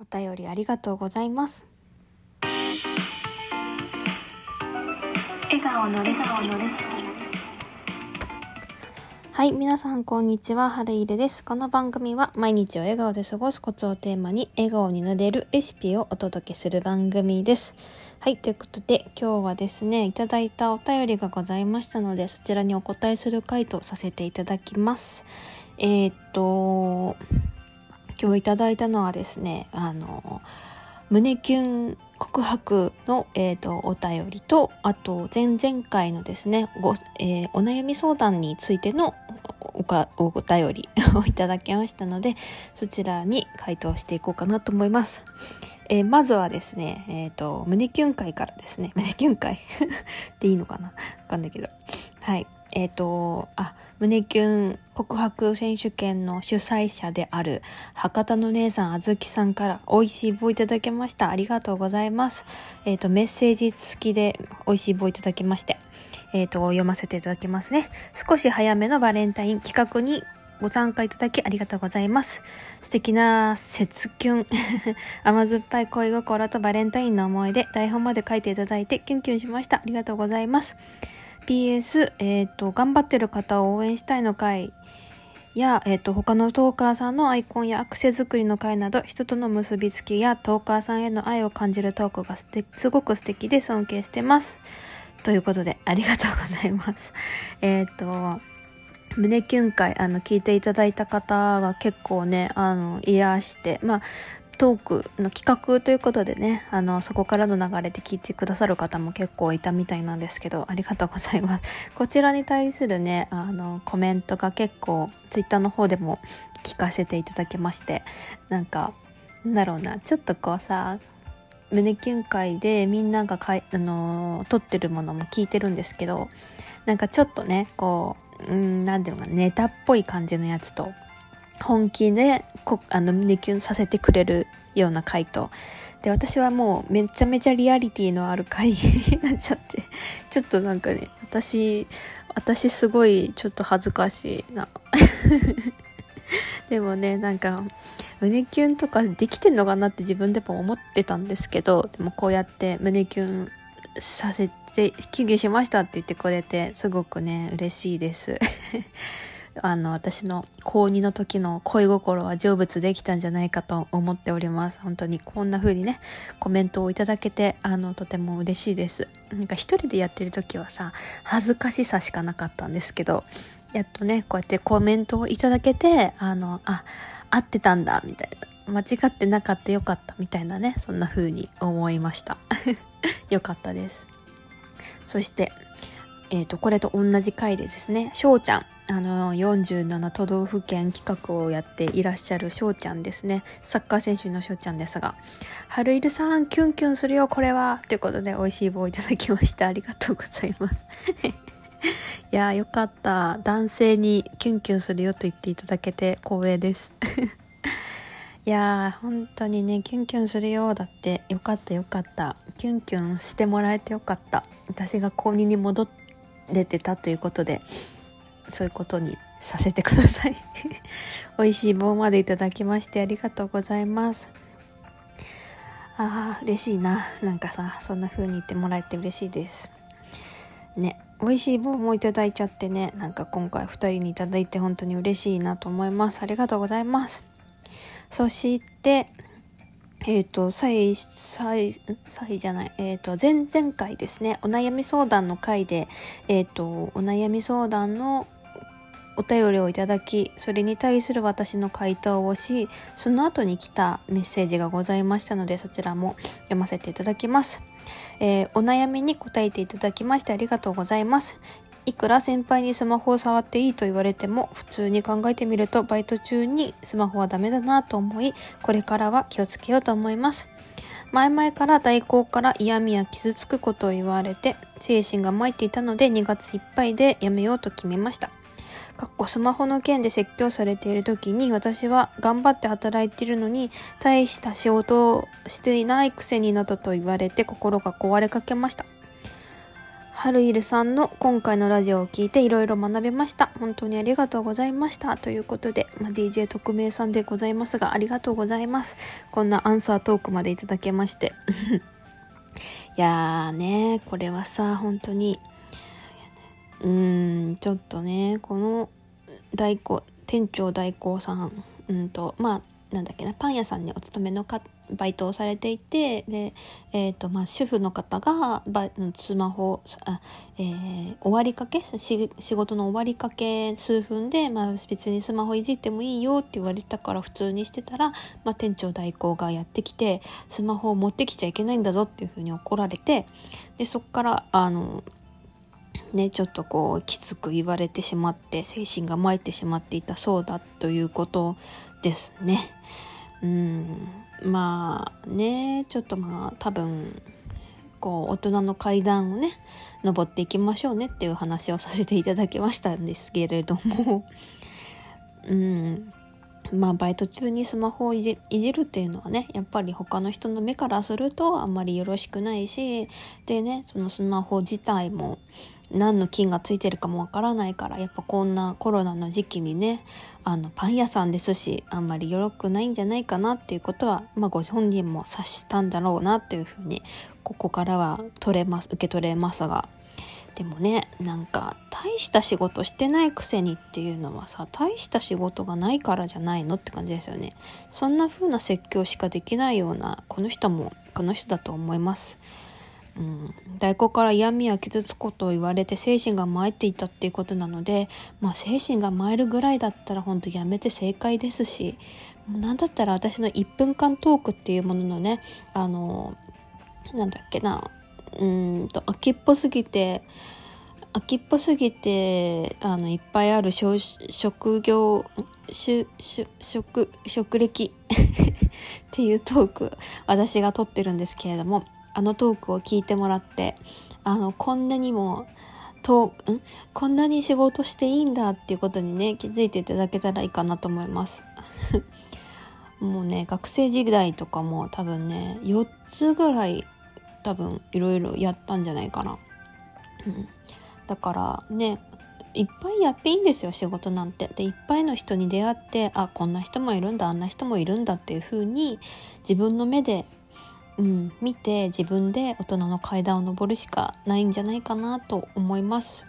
お便りありがとうございます。笑顔のレシピはい、皆さんこんにちは、はるいれです。この番組は毎日を笑顔で過ごすコツをテーマに笑顔になれるレシピをお届けする番組です。はい、ということで今日はですね、いただいたお便りがございましたので、そちらにお答えする回とさせていただきます。えー、っと、今日いただいたのはですね、あの、胸キュン告白の、えー、とお便りとあと前々回のですねご、えーお悩み相談についてのおかお便り をいただきましたのでそちらに回答していこうかなと思います。えーまずはですね、えっ、と、胸キュン会からですね、胸キュン会 っていいのかな？わかんないけど。はい。えっ、と、あ、胸キュン告白選手権の主催者である博多の姉さんあずきさんから美味しい棒いただきました。ありがとうございます。えっ、と、メッセージ付きで美味しい棒いただきまして、えっ、と、読ませていただきますね。少し早めのバレンタイン企画にご参加いただきありがとうございます。素敵な節キュン。甘酸っぱい恋心とバレンタインの思い出、台本まで書いていただいてキュンキュンしました。ありがとうございます。PS、えっ、と、頑張ってる方を応援したいの会や、えっ、と、他のトーカーさんのアイコンやアクセ作りの会など、人との結びつきやトーカーさんへの愛を感じるトークがすごく素敵で尊敬してます。ということで、ありがとうございます。えっ、と、胸キュン会、あの、聞いていただいた方が結構ね、あの、いらして、まあ、トークの企画ということでね、あの、そこからの流れで聞いてくださる方も結構いたみたいなんですけど、ありがとうございます。こちらに対するね、あの、コメントが結構、ツイッターの方でも聞かせていただきまして、なんか、なんだろうな、ちょっとこうさ、胸キュン会でみんながかい、あの撮ってるものも聞いてるんですけど、なんかちょっとね、こう、うん、なんていうのかな、ネタっぽい感じのやつと、本気でこあの胸キュンさせてくれるような回とで私はもうめちゃめちゃリアリティのある回に なっちゃって。ちょっとなんかね私私すごいちょっと恥ずかしいな。でもねなんか胸キュンとかできてんのかなって自分でも思ってたんですけどでもこうやって胸キュンさせてキュンキュンしましたって言ってくれてすごくね嬉しいです。あの、私の高2の時の恋心は成仏できたんじゃないかと思っております。本当にこんな風にね、コメントをいただけて、あの、とても嬉しいです。なんか一人でやってる時はさ、恥ずかしさしかなかったんですけど、やっとね、こうやってコメントをいただけて、あの、あ、合ってたんだ、みたいな。間違ってなかったよかった、みたいなね、そんな風に思いました。よかったです。そして、えっ、と、これと同じ回でですね、翔ちゃん、あの、47都道府県企画をやっていらっしゃる翔ちゃんですね。サッカー選手の翔ちゃんですが、春入さん、キュンキュンするよ、これは。ということで、美味しい棒をいただきまして、ありがとうございます。いやー、よかった。男性にキュンキュンするよと言っていただけて光栄です。いやー、本当にね、キュンキュンするよ。だって、よかったよかった。キュンキュンしてもらえてよかった。私が高2に戻っれてたということで、そういうことにさせてください。美味しい棒までいただきましてありがとうございます。ああ、嬉しいな。なんかさ、そんな風に言ってもらえて嬉しいです。ね、美味しい棒もいただいちゃってね、なんか今回2人にいただいて本当に嬉しいなと思います。ありがとうございます。そして、えっ、と、さい、さい、さいじゃない、えっ、と、前々回ですね、お悩み相談の回で、えっ、と、お悩み相談のお便りをいただき、それに対する私の回答をし、その後に来たメッセージがございましたので、そちらも読ませていただきます。えーお悩みに答えていただきましてありがとうございます。いくら先輩にスマホを触っていいと言われても、普通に考えてみると、バイト中にスマホはダメだなと思い、これからは気をつけようと思います。前々から代行から嫌味や傷つくことを言われて、精神が参っていたので2月いっぱいでやめようと決めました。かっこスマホの件で説教されている時に私は頑張って働いているのに大した仕事をしていないくせになどと言われて心が壊れかけました。はるいるさんの今回のラジオを聞いていろいろ学べました。本当にありがとうございました。ということで、まあ、DJ 特命さんでございますが、ありがとうございます。こんなアンサートークまでいただけまして。いやーね、これはさ、本当に、うーん、ちょっとね、この代行、店長代行さん、うんと、まあ、なんだっけな、パン屋さんにお勤めの方、バイトをされていてで、えーとまあ、主婦の方がバスマホあ、えー、終わりかけ仕事の終わりかけ数分で、まあ、別にスマホいじってもいいよって言われたから普通にしてたら、まあ、店長代行がやってきてスマホを持ってきちゃいけないんだぞっていうふうに怒られてでそっからあのね、ちょっとこうきつく言われてしまって精神が参ってしまっていたそうだということですね。うんまあねちょっとまあ多分こう大人の階段をね登っていきましょうねっていう話をさせていただきましたんですけれども。うん。まあバイト中にスマホをいじるっていうのはねやっぱり他の人の目からするとあんまりよろしくないしでねそのスマホ自体も何の菌がついてるかもわからないからやっぱこんなコロナの時期にねあのパン屋さんですしあんまりよろくないんじゃないかなっていうことは、まあ、ご本人も察したんだろうなっていうふうにここからは取れます受け取れますがでもねなんか大した仕事してないくせにっていうのはさ大した仕事がないからじゃないのって感じですよねそんな風な説教しかできないようなこの人もこの人だと思います。うん、大根から嫌味や傷つくことを言われて精神が参っていたっていうことなので、まあ、精神が参るぐらいだったら本当やめて正解ですしもう何だったら私の1分間トークっていうもののねあのなんだっけなうんと秋っぽすぎて秋っぽすぎてあのいっぱいある職業職職歴 っていうトーク私が撮ってるんですけれどもあのトークを聞いてもらってあのこんなにもとん？こんなに仕事していいんだっていうことにね気づいていただけたらいいかなと思います。もうね学生時代とかも多分ね4つぐらい多分いろいろやったんじゃないかな、うん、だからねいっぱいやっていいんですよ仕事なんて。でいっぱいの人に出会ってあこんな人もいるんだあんな人もいるんだっていう風に自分の目でうん、見て自分で大人の階段を上るしかないんじゃないかなと思います。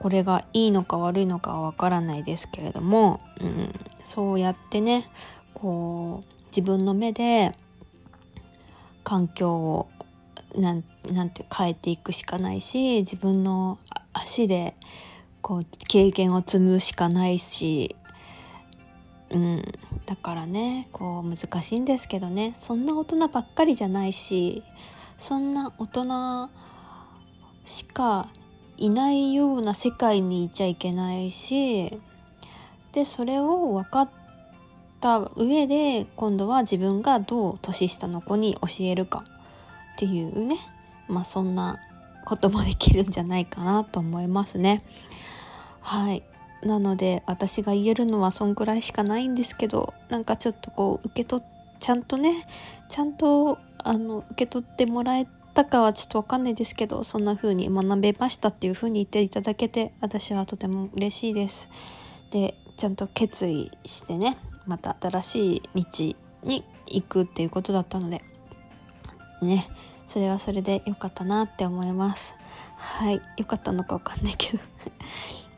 これがいいのか悪いのかはわからないですけれども、うん、そうやってねこう自分の目で環境をなんなんて変えていくしかないし自分の足でこう経験を積むしかないしうん、だからねこう難しいんですけどね。そんな大人ばっかりじゃないしそんな大人しかいないような世界にいちゃいけないしでそれを分かった上で今度は自分がどう年下の子に教えるか。っていうねまあそんなこともできるんじゃないかなと思いますね。はいなので私が言えるのはそんくらいしかないんですけどなんかちょっとこう受け取っちゃんとねちゃんとあの受け取ってもらえたかはちょっとわかんないですけどそんな風に学べましたっていう風に言っていただけて私はとても嬉しいです。でちゃんと決意してねまた新しい道に行くっていうことだったのでねそれはそれで良かったなって思います。はい良かったのかわかんないけど。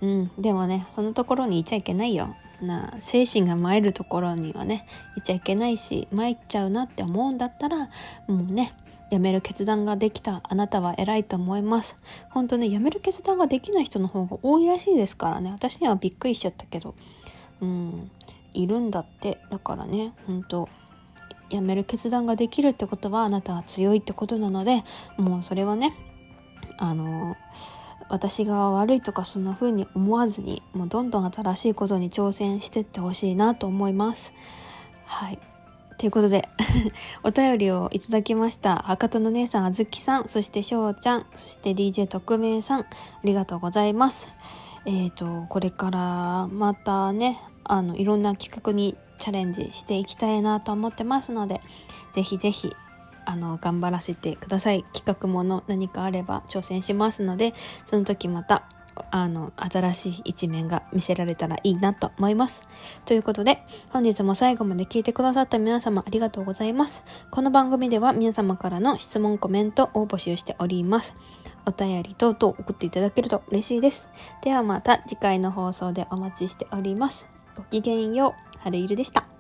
うん、でもねそのところにいちゃいけないよ。な精神が参るところにはねいちゃいけないし参っちゃうなって思うんだったらもうねやめる決断ができたあなたは偉いと思います。本当ねやめる決断ができない人の方が多いらしいですからね。私にはびっくりしちゃったけど。うんいるんだってだからね本当やめる決断ができるってことはあなたは強いってことなのでもうそれはねあの私が悪いとかそんな風に思わずにもうどんどん新しいことに挑戦してってほしいなと思います。はいということで お便りをいただきました博多の姉さんあずきさんそしてしょうちゃんそして DJ 特命さんありがとうございます。えっ、ー、とこれからまたねあのいろんな企画にチャレンジしていきたいなと思ってますのでぜひぜひあの頑張らせてください。企画もの何かあれば挑戦しますのでその時またあの新しい一面が見せられたらいいなと思います。ということで本日も最後まで聞いてくださった皆様ありがとうございます。この番組では皆様からの質問コメントを募集しております。お便り等々送っていただけると嬉しいです。ではまた次回の放送でお待ちしております。ごきげんよう。春いるでした。